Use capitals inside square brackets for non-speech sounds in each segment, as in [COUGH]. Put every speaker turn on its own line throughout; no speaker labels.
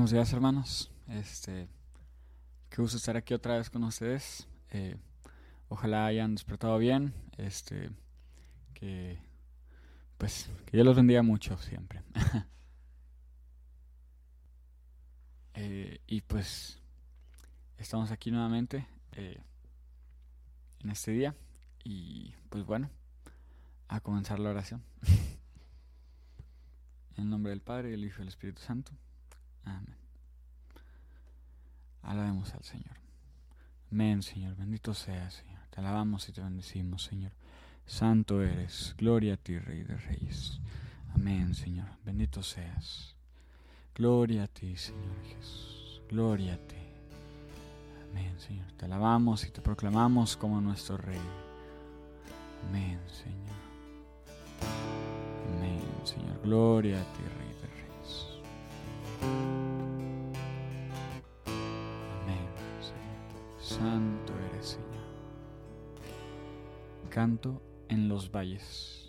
Buenos días hermanos, este, qué gusto estar aquí otra vez con ustedes. Eh, ojalá hayan despertado bien, este, que pues que Dios los bendiga mucho siempre. [LAUGHS] Eh, y pues estamos aquí nuevamente eh, en este día y pues bueno, a comenzar la oración. [LAUGHS] en el nombre del Padre, del Hijo y del Espíritu Santo. Amén. Alabemos al Señor. Amén, Señor. Bendito seas, Señor. Te alabamos y te bendecimos, Señor. Santo eres. Gloria a ti, Rey de Reyes. Amén, Señor. Bendito seas. Gloria a ti, Señor Jesús. Gloria a ti. Amén, Señor. Te alabamos y te proclamamos como nuestro Rey. Amén, Señor. Amén, Señor. Gloria a ti, Rey. Amén, Santo eres, Señor. Canto en los valles.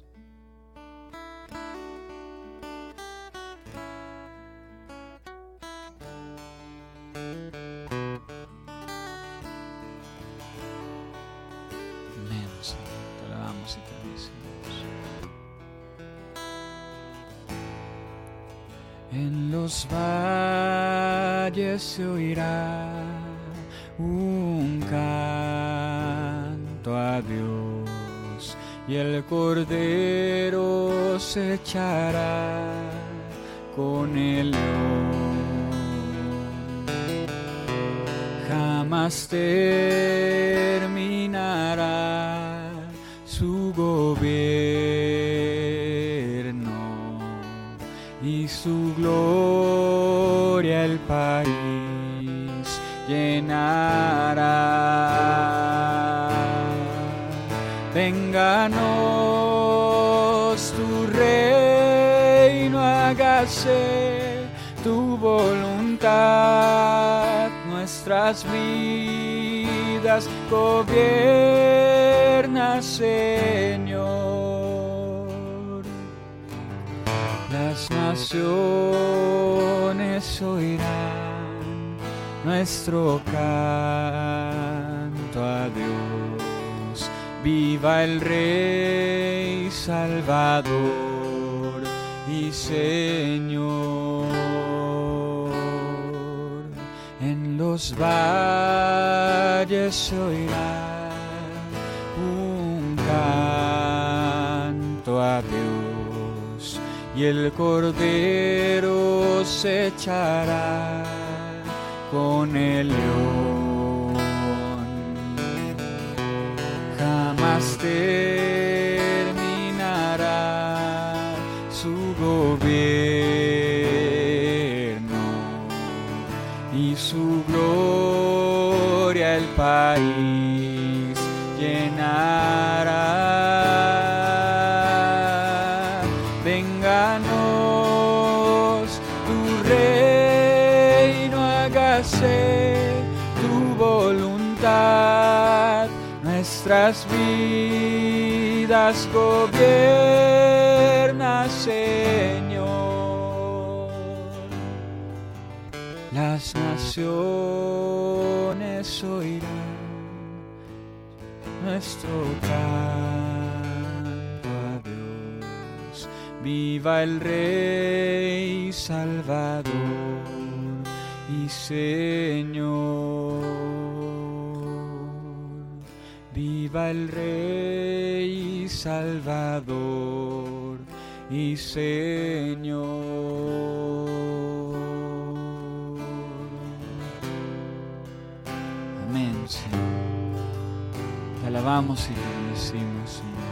Cordero se echará con el león. Jamás terminará tu voluntad, nuestras vidas gobierna, Señor. Las naciones oirán nuestro canto a Dios. Viva el Rey Salvador y Señor. En los valles se oirá un canto a Dios y el cordero se echará con el león. País llenará. Vénganos tu reino, hágase tu voluntad, nuestras vidas gobierna, Señor. Las naciones oirán nuestro a Dios. Viva el Rey Salvador y Señor. Viva el Rey Salvador y Señor. Alabamos y te bendecimos, Señor.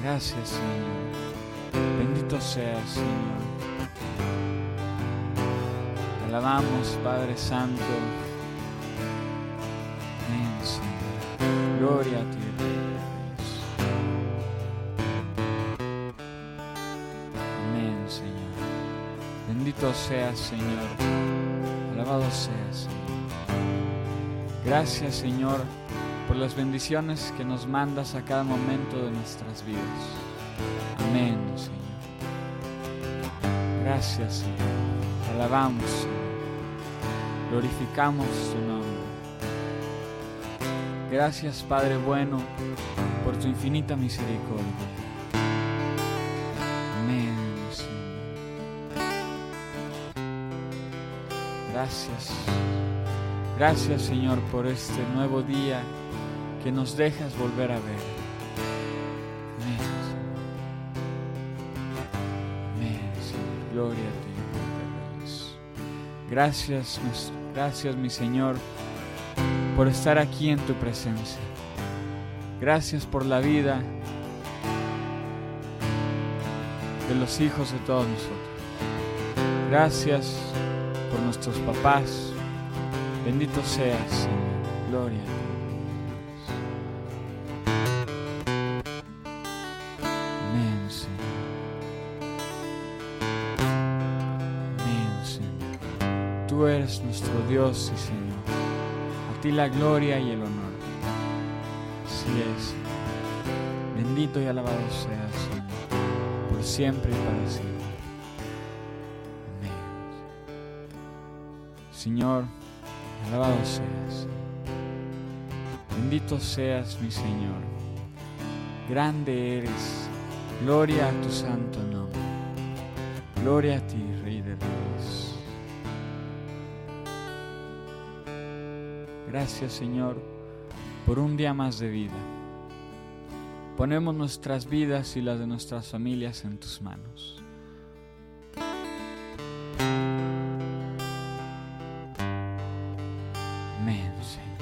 Gracias, Señor. Bendito seas, Señor. Te alabamos, Padre Santo. Amén, Señor. Gloria a ti. Amén, Señor. Bendito seas, Señor. Alabado seas, Señor. Gracias, Señor, por las bendiciones que nos mandas a cada momento de nuestras vidas. Amén, Señor. Gracias, Señor. Alabamos, Señor. Glorificamos tu nombre. Gracias, Padre bueno, por tu infinita misericordia. Amén, Señor. Gracias. Gracias, Señor, por este nuevo día que nos dejas volver a ver. Gloria a ti. Gracias, gracias, mi Señor, por estar aquí en tu presencia. Gracias por la vida de los hijos de todos nosotros. Gracias por nuestros papás. Bendito seas, Señor. Gloria a ti. Dios y Señor. A ti la gloria y el honor. Así es. Bendito y alabado seas, Señor, por siempre y para siempre. Amén. Señor, alabado seas. Bendito seas, mi Señor. Grande eres. Gloria a tu santo nombre. Gloria a ti, Gracias, Señor, por un día más de vida. Ponemos nuestras vidas y las de nuestras familias en tus manos. Amén, Señor.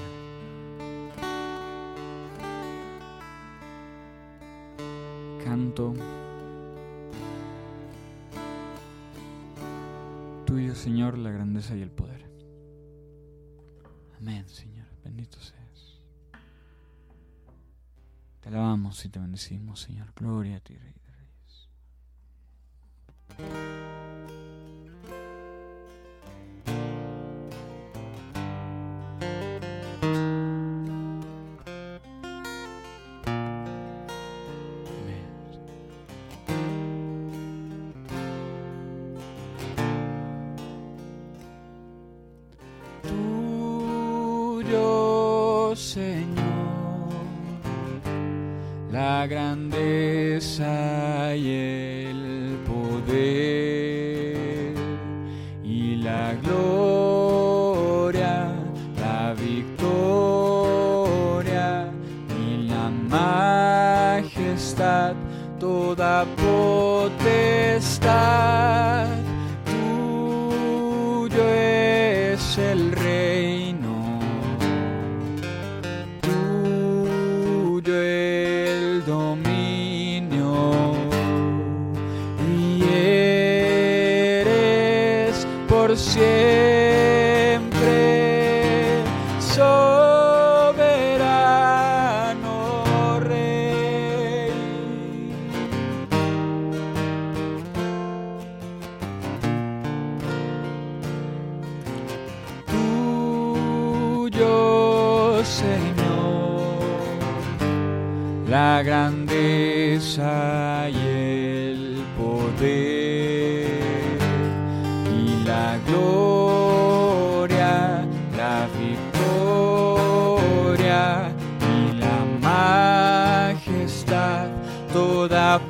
Canto tuyo, Señor, la grandeza y el poder. Y te bendecimos, Señor. Gloria a ti, Rey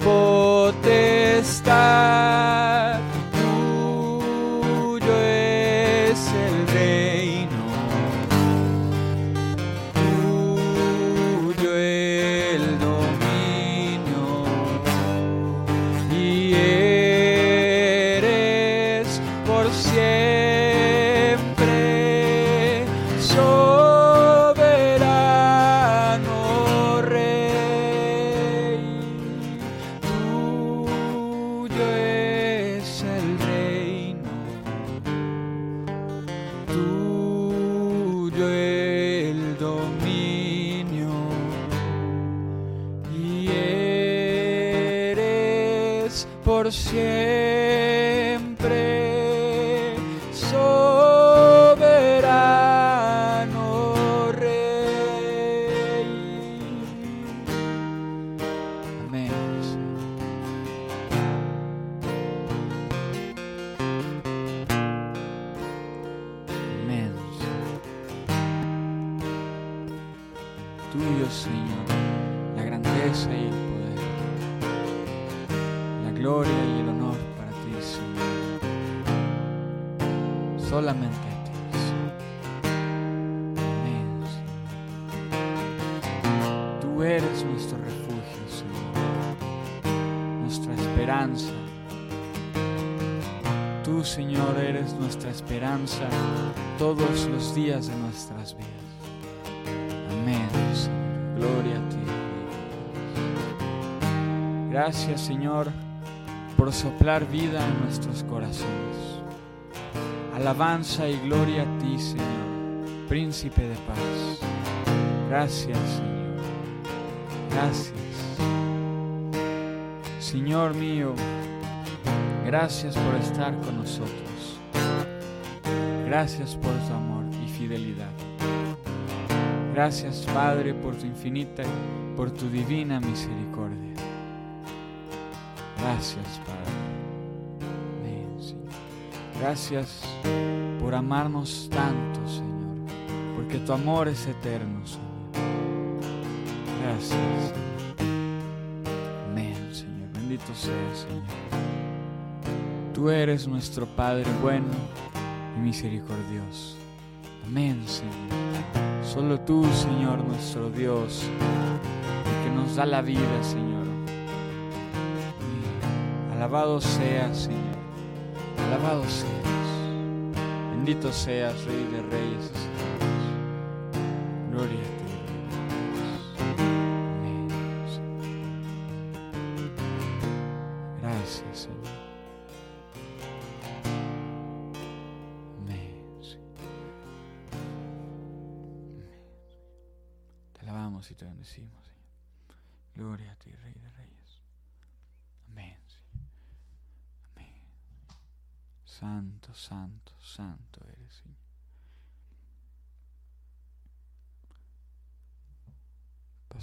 toda siempre de nuestras vidas. Amén. Gloria a ti. Gracias, Señor, por soplar vida en nuestros corazones. Alabanza y gloria a ti, Señor, príncipe de paz. Gracias, Señor. Gracias. Señor mío, gracias por estar con nosotros. Gracias por tu amor fidelidad. Gracias, Padre, por tu infinita por tu divina misericordia. Gracias, Padre. Amén, Señor. Gracias por amarnos tanto, Señor, porque tu amor es eterno, Señor. Gracias, Señor. Amén, Señor. Bendito seas, Señor. Tú eres nuestro Padre bueno y misericordioso. Amén, Señor. Solo tú, Señor, nuestro Dios, el que nos da la vida, Señor. Alabado seas, Señor. Alabado seas. Bendito seas, Rey de Reyes. Gloria a ti,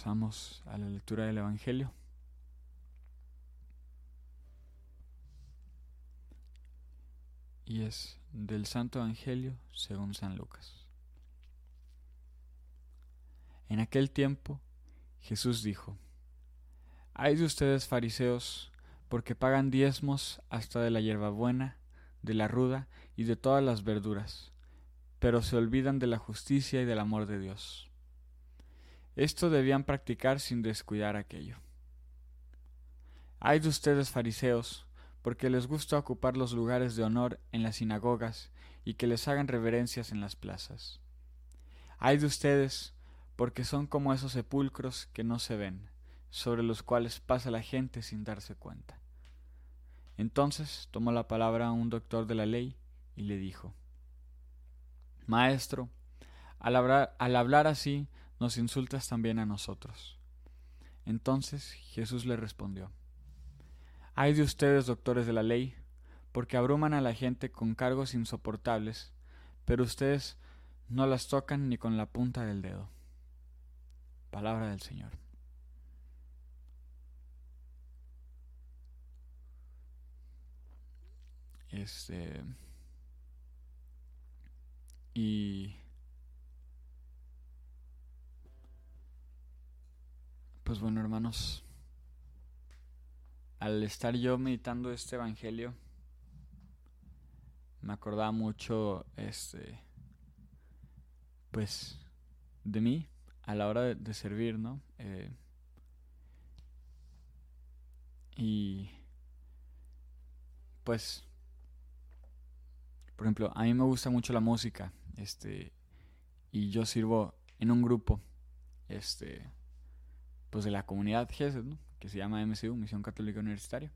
Pasamos a la lectura del Evangelio. Y es del Santo Evangelio según San Lucas. En aquel tiempo Jesús dijo, Hay de ustedes fariseos, porque pagan diezmos hasta de la hierbabuena, de la ruda y de todas las verduras, pero se olvidan de la justicia y del amor de Dios. Esto debían practicar sin descuidar aquello. Hay de ustedes fariseos, porque les gusta ocupar los lugares de honor en las sinagogas y que les hagan reverencias en las plazas. Hay de ustedes, porque son como esos sepulcros que no se ven, sobre los cuales pasa la gente sin darse cuenta. Entonces tomó la palabra un doctor de la ley y le dijo, Maestro, al hablar, al hablar así, nos insultas también a nosotros. Entonces Jesús le respondió, Hay de ustedes, doctores de la ley, porque abruman a la gente con cargos insoportables, pero ustedes no las tocan ni con la punta del dedo. Palabra del Señor. Este. Y. Pues bueno, hermanos. Al estar yo meditando este evangelio, me acordaba mucho, este. Pues. de mí a la hora de, servir, ¿no? Eh, y. Pues por ejemplo, a mí me gusta mucho la música, este, y yo sirvo en un grupo, este, pues de la comunidad GESED, que se llama MCU, Misión Católica Universitaria.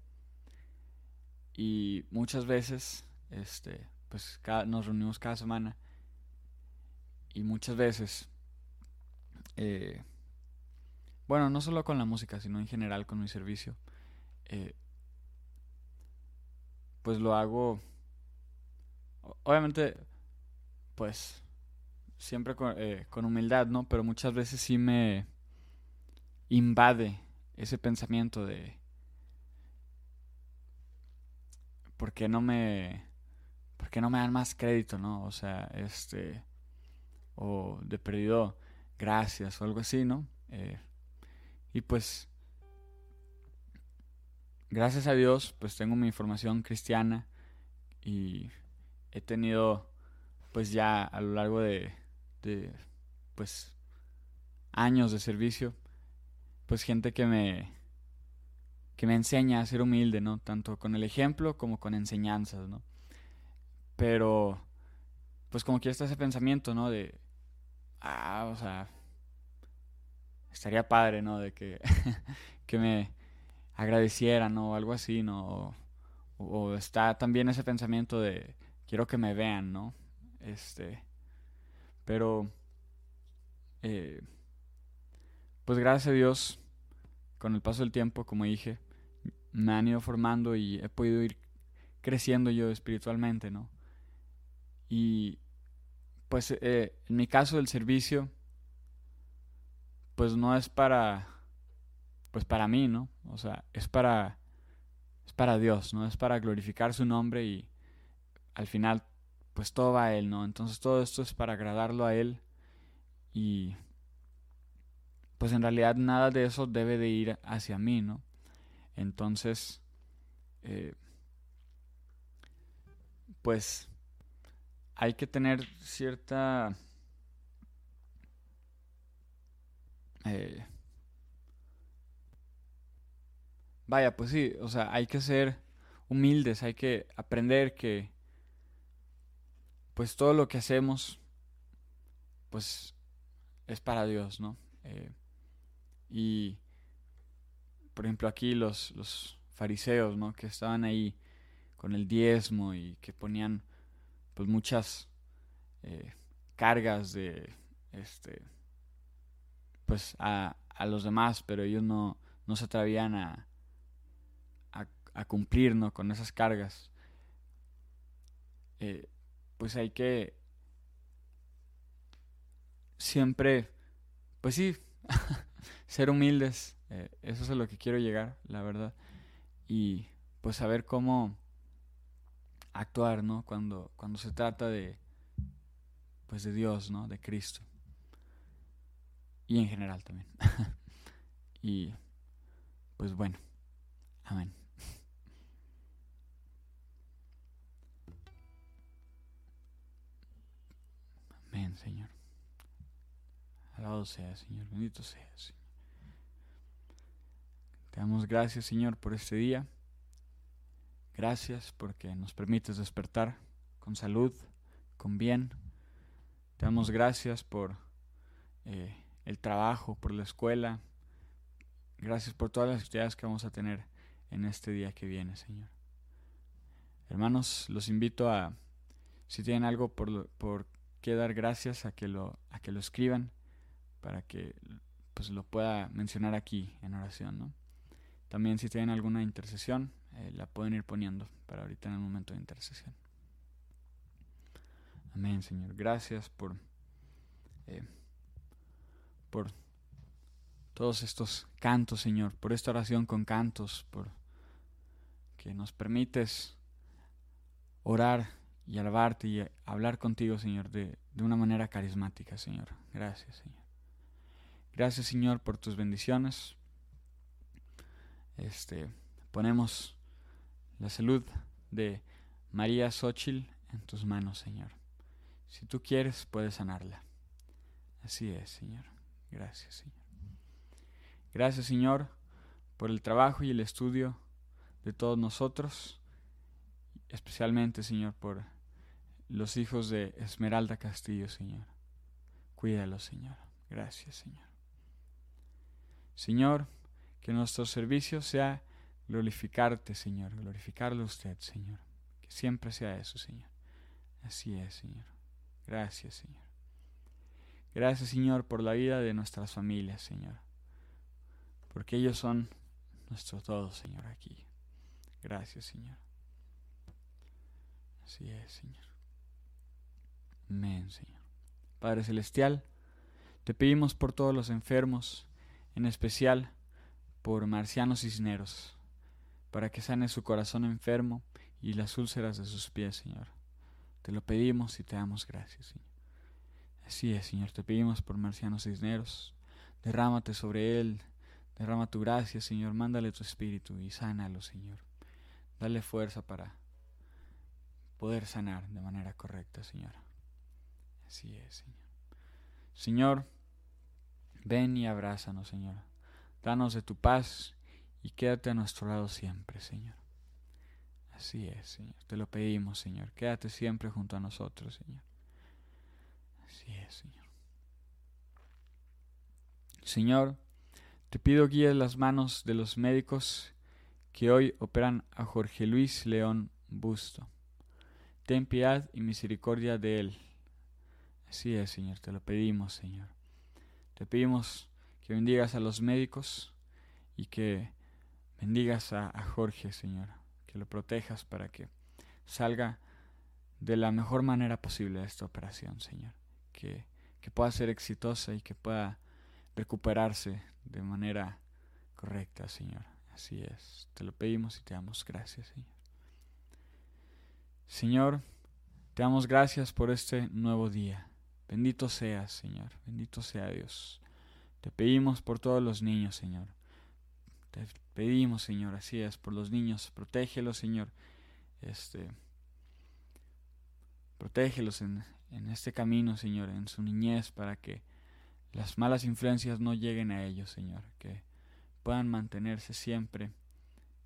Y muchas veces, este, pues cada, nos reunimos cada semana y muchas veces, eh, bueno, no solo con la música, sino en general con mi servicio, eh, pues lo hago obviamente, pues, siempre con, eh, con, humildad, ¿no? Pero muchas veces sí me invade ese pensamiento de... ¿Por qué no me... ¿Por qué no me dan más crédito, no? O sea, este... O de perdido gracias o algo así, ¿no? Eh, y pues, gracias a Dios, pues tengo mi formación cristiana y he tenido, pues ya a lo largo de, de pues, años de servicio, pues gente que me, que me enseña a ser humilde, ¿no? Tanto con el ejemplo como con enseñanzas, ¿no? Pero, pues como que está ese pensamiento, ¿no? De, ah, o sea, estaría padre, ¿no? De que, [LAUGHS] que me agradecieran ¿no? o algo así, ¿no? O, está también ese pensamiento de, quiero que me vean, ¿no? Este, pero, eh, pues gracias a Dios, con el paso del tiempo, como dije, me han ido formando y he podido ir creciendo yo espiritualmente, ¿no? Y pues eh, en mi caso del servicio, pues no es para, pues para mí, ¿no? O sea, es para, es para Dios, ¿no? Es para glorificar su nombre y al final, pues todo va a Él, ¿no? Entonces todo esto es para agradarlo a Él y pues en realidad nada de eso debe de ir hacia mí, ¿no? Entonces, eh, pues hay que tener cierta... Eh, vaya, pues sí, o sea, hay que ser humildes, hay que aprender que pues todo lo que hacemos pues es para Dios, ¿no? Eh, y por ejemplo, aquí los, los fariseos, ¿no? Que estaban ahí con el diezmo y que ponían pues muchas eh, cargas de este pues a, a, los demás pero ellos no, no se atrevían a, a, cumplir ¿no? con esas cargas eh, pues hay que siempre pues sí [LAUGHS] ser humildes eh, eso es a lo que quiero llegar, la verdad. Y pues saber cómo actuar, ¿no? Cuando, cuando se trata de, pues de Dios, ¿no? De Cristo. Y en general también. [LAUGHS] y pues bueno, amén. Amén, Señor. Alabado sea, Señor. Bendito sea, Señor. Te damos gracias, Señor, por este día. Gracias porque nos permites despertar con salud, con bien. Te damos gracias por eh, el trabajo, por la escuela. Gracias por todas las actividades que vamos a tener en este día que viene, Señor. Hermanos, los invito a, si tienen algo por, por qué dar gracias, a que lo, a que lo escriban para que pues lo pueda mencionar aquí en oración, ¿no? También si tienen alguna intercesión, eh, la pueden ir poniendo para ahorita en el momento de intercesión. Amén, Señor. Gracias por, eh, por todos estos cantos, Señor, por esta oración con cantos, por que nos permites orar y alabarte y hablar contigo, Señor, de, de una manera carismática, Señor. Gracias, Señor. Gracias, Señor, por tus bendiciones, este, ponemos la salud de María Xochitl en tus manos, Señor. Si tú quieres, puedes sanarla. Así es, Señor. Gracias, Señor. Gracias, Señor, por el trabajo y el estudio de todos nosotros, especialmente, Señor, por los hijos de Esmeralda Castillo, Señor. Cuídalos, Señor. Gracias, Señor. Señor, que nuestro servicio sea glorificarte, Señor, glorificarle a usted, Señor. Que siempre sea eso, Señor. Así es, Señor. Gracias, Señor. Gracias, Señor, por la vida de nuestras familias, Señor. Porque ellos son nuestro todo, Señor, aquí. Gracias, Señor. Así es, Señor. Amén, Señor. Padre Celestial, te pedimos por todos los enfermos, en especial por Marciano Cisneros, para que sane su corazón enfermo y las úlceras de sus pies, Señor. Te lo pedimos y te damos gracias, Señor. Así es, Señor, te pedimos por Marciano Cisneros. Derrámate sobre él, derrama tu gracia, Señor, mándale tu espíritu y sánalo, Señor. Dale fuerza para poder sanar de manera correcta, Señor. Así es, Señor. Señor, ven y abrázanos, Señor. Danos de tu paz y quédate a nuestro lado siempre, Señor. Así es, Señor. Te lo pedimos, Señor. Quédate siempre junto a nosotros, Señor. Así es, Señor. Señor, te pido guíes las manos de los médicos que hoy operan a Jorge Luis León Busto. Ten piedad y misericordia de él. Así es, Señor, te lo pedimos, Señor. Te pedimos que bendigas a los médicos y que bendigas a, Jorge, Señor, que lo protejas para que salga de la mejor manera posible de esta operación, Señor, que, que pueda ser exitosa y que pueda recuperarse de manera correcta, Señor. Así es, te lo pedimos y te damos gracias, Señor. Señor, te damos gracias por este nuevo día. Bendito seas, Señor, bendito sea Dios. Te pedimos por todos los niños, Señor. Te pedimos, Señor, así es, por los niños, protégelos, Señor. Este, protégelos en, en este camino, Señor, en su niñez, para que las malas influencias no lleguen a ellos, Señor. Que puedan mantenerse siempre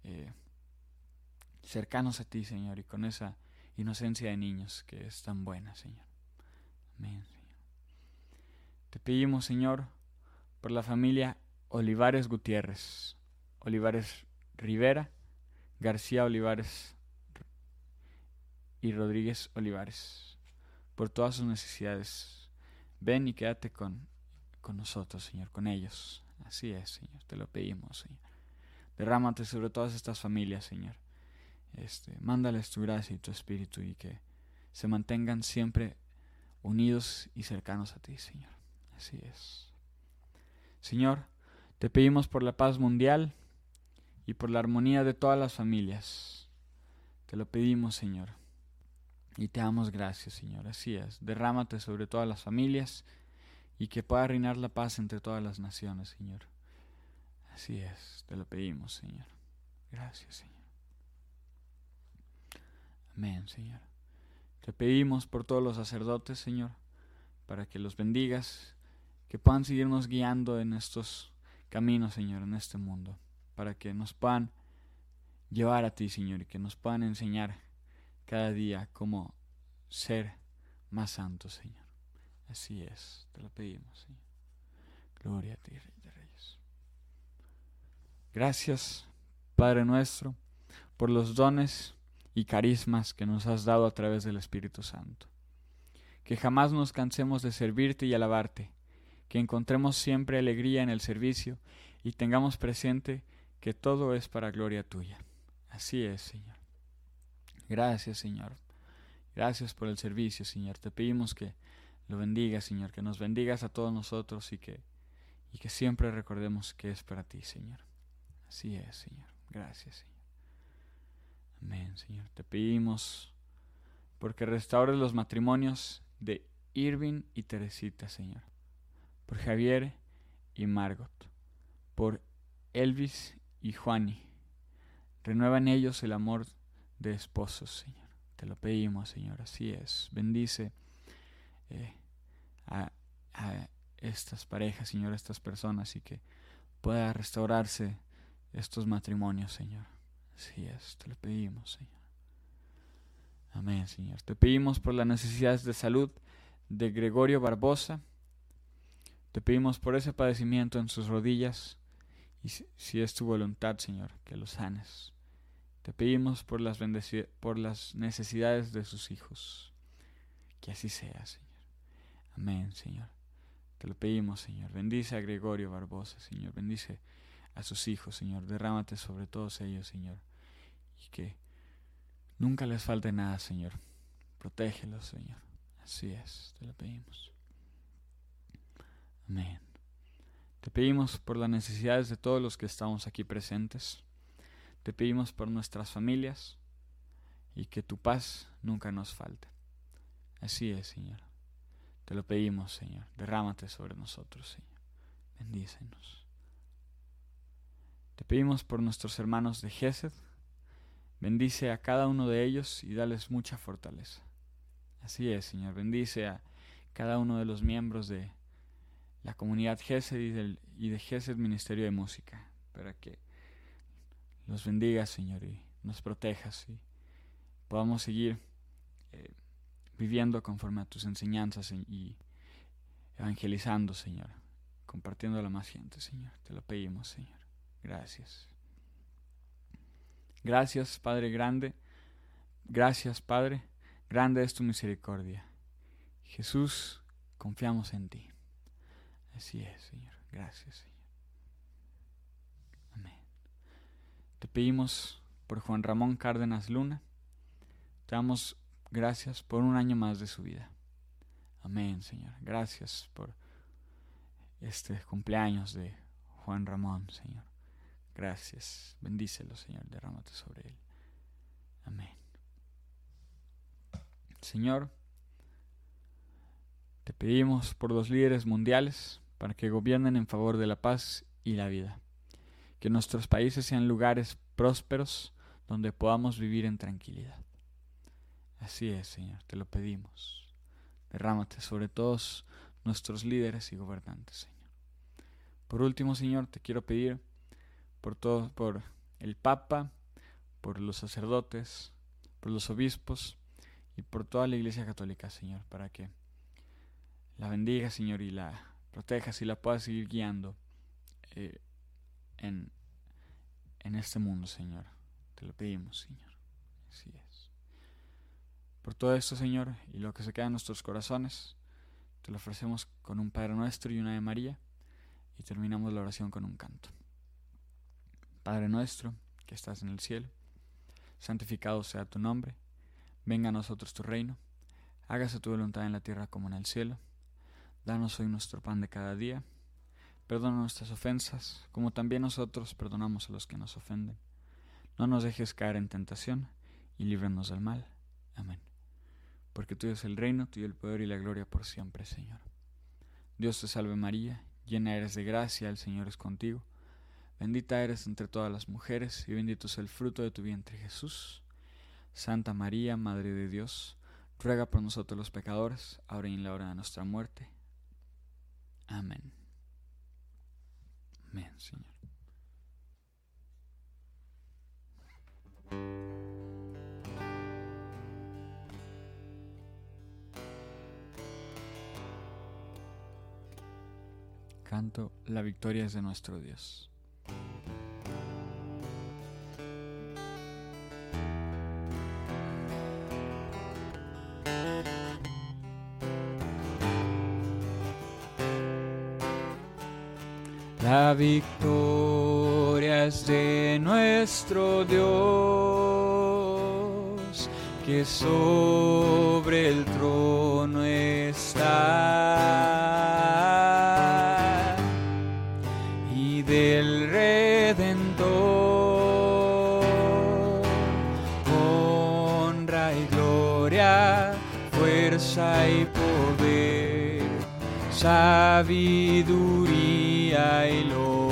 eh, cercanos a ti, Señor, y con esa inocencia de niños que es tan buena, Señor. Amén, Señor. Te pedimos, Señor, por la familia Olivares Gutiérrez, Olivares Rivera, García Olivares y Rodríguez Olivares, por todas sus necesidades. Ven y quédate con, con nosotros, Señor, con ellos. Así es, Señor, te lo pedimos, Señor. Derrámate sobre todas estas familias, Señor. Este, mándales tu gracia y tu espíritu y que se mantengan siempre unidos y cercanos a ti, Señor. Así es. Señor, te pedimos por la paz mundial y por la armonía de todas las familias. Te lo pedimos, Señor. Y te damos gracias, Señor. Así es. Derrámate sobre todas las familias y que pueda reinar la paz entre todas las naciones, Señor. Así es. Te lo pedimos, Señor. Gracias, Señor. Amén, Señor. Te pedimos por todos los sacerdotes, Señor, para que los bendigas, que puedan seguirnos guiando en estos caminos, Señor, en este mundo, para que nos puedan llevar a ti, Señor, y que nos puedan enseñar cada día cómo ser más santos, Señor. Así es, te lo pedimos, Señor. Gloria a ti, Rey de Reyes. Gracias, Padre nuestro, por los dones y carismas que nos has dado a través del Espíritu Santo. Que jamás nos cansemos de servirte y alabarte, que encontremos siempre alegría en el servicio y tengamos presente que todo es para gloria tuya. Así es, Señor. Gracias, Señor. Gracias por el servicio, Señor. Te pedimos que lo bendigas, Señor, que nos bendigas a todos nosotros y que, y que siempre recordemos que es para ti, Señor. Así es, Señor. Gracias, Señor. Amén, Señor. Te pedimos porque restaures los matrimonios de Irving y Teresita, Señor. Por Javier y Margot. Por Elvis y Juani. Renueva en ellos el amor de esposos, Señor. Te lo pedimos, Señor. Así es. Bendice eh, a, a estas parejas, Señor, a estas personas y que pueda restaurarse estos matrimonios, Señor. Así es, te lo pedimos, Señor. Amén, Señor. Te pedimos por las necesidades de salud de Gregorio Barbosa. Te pedimos por ese padecimiento en sus rodillas y si, es tu voluntad, Señor, que lo sanes. Te pedimos por las, por las necesidades de sus hijos. Que así sea, Señor. Amén, Señor. Te lo pedimos, Señor. Bendice a Gregorio Barbosa, Señor. Bendice a sus hijos, Señor. Derrámate sobre todos ellos, Señor. Y que nunca les falte nada, Señor. Protégelos, Señor. Así es, te lo pedimos. Amén. Te pedimos por las necesidades de todos los que estamos aquí presentes. Te pedimos por nuestras familias y que tu paz nunca nos falte. Así es, Señor. Te lo pedimos, Señor. Derrámate sobre nosotros, Señor. Bendícenos. Te pedimos por nuestros hermanos de Gesed. Bendice a cada uno de ellos y dales mucha fortaleza. Así es, Señor. Bendice a cada uno de los miembros de la comunidad Gesed y, del, y de Gesed Ministerio de Música, para que los bendigas, Señor, y nos protejas y podamos seguir eh, viviendo conforme a tus enseñanzas y evangelizando, Señor, compartiendo a más gente, Señor. Te lo pedimos, Señor. Gracias. Gracias, Padre grande. Gracias, Padre. Grande es tu misericordia. Jesús, confiamos en ti. Así es, Señor. Gracias, Señor. Amén. Te pedimos por Juan Ramón Cárdenas Luna. Te damos gracias por un año más de su vida. Amén, Señor. Gracias por este cumpleaños de Juan Ramón, Señor. Gracias. Bendícelo, Señor. Derrámate sobre él. Amén. Señor, te pedimos por los líderes mundiales para que gobiernen en favor de la paz y la vida. Que nuestros países sean lugares prósperos donde podamos vivir en tranquilidad. Así es, Señor, te lo pedimos. Derrámate sobre todos nuestros líderes y gobernantes, Señor. Por último, Señor, te quiero pedir por todo, por el Papa, por los sacerdotes, por los obispos y por toda la Iglesia Católica, Señor, para que la bendiga, Señor, y la protejas y la puedas seguir guiando eh, en, en este mundo, Señor. Te lo pedimos, Señor. Así es. Por todo esto, Señor, y lo que se queda en nuestros corazones, te lo ofrecemos con un Padre Nuestro y una de María, y terminamos la oración con un canto. Padre nuestro, que estás en el cielo, santificado sea tu nombre, venga a nosotros tu reino, hágase tu voluntad en la tierra como en el cielo. Danos hoy nuestro pan de cada día. Perdona nuestras ofensas, como también nosotros perdonamos a los que nos ofenden. No nos dejes caer en tentación, y líbranos del mal. Amén. Porque tuyo es el reino, tuyo el poder y la gloria por siempre, Señor. Dios te salve María, llena eres de gracia, el Señor es contigo. Bendita eres entre todas las mujeres, y bendito es el fruto de tu vientre, Jesús. Santa María, Madre de Dios, ruega por nosotros los pecadores, ahora y en la hora de nuestra muerte. Amén. Amén, Señor. Canto, la victoria es de nuestro Dios. La victoria es de nuestro Dios, que sobre el trono está, y del Redentor, honra y gloria, fuerza y poder, sabiduría y lo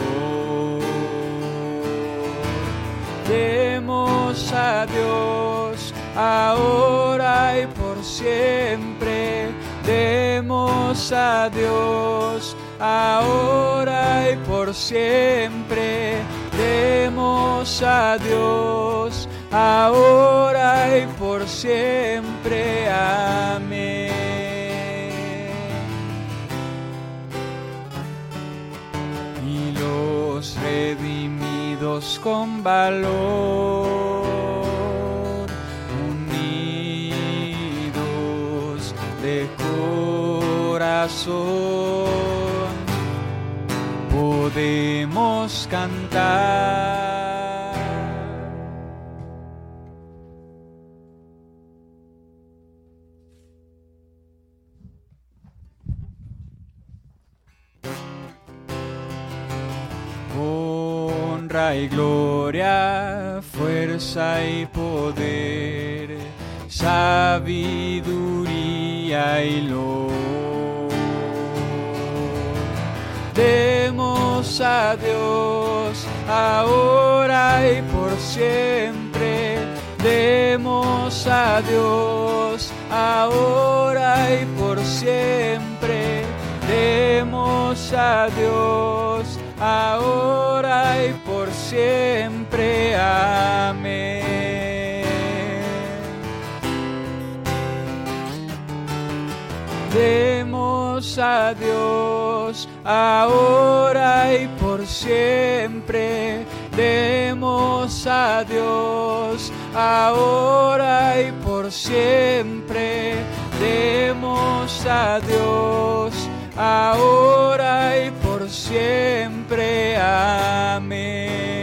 demos a Dios ahora y por siempre. Demos a Dios ahora y por siempre. Demos a Dios ahora y por siempre. Amén. Con valor, unidos de corazón, podemos cantar. Y gloria, fuerza y poder, sabiduría y luz. Demos a Dios ahora y por siempre. Demos a Dios ahora y por siempre. Demos a Dios ahora y siempre. Amén. Demos a Dios ahora y por siempre. Demos a Dios ahora y por siempre. Demos a Dios ahora y por siempre. Amén.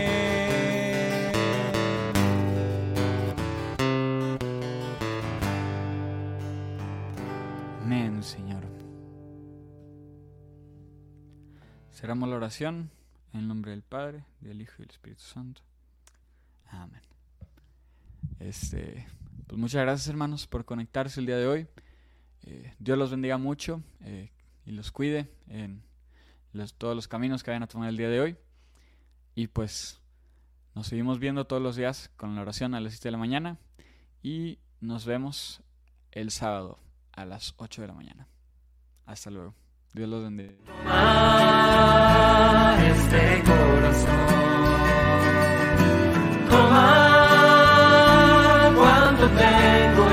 Cerramos la oración en el nombre del Padre, del Hijo y del Espíritu Santo. Amén. Este, pues muchas gracias hermanos por conectarse el día de hoy. Eh, Dios los bendiga mucho eh, y los cuide en todos los caminos que vayan a tomar el día de hoy. Y pues nos seguimos viendo todos los días con la oración a las 7 de la mañana y nos vemos el sábado a las 8 de la mañana. Hasta luego. Dios los bendiga.
Toma este corazón. Toma cuanto tengo.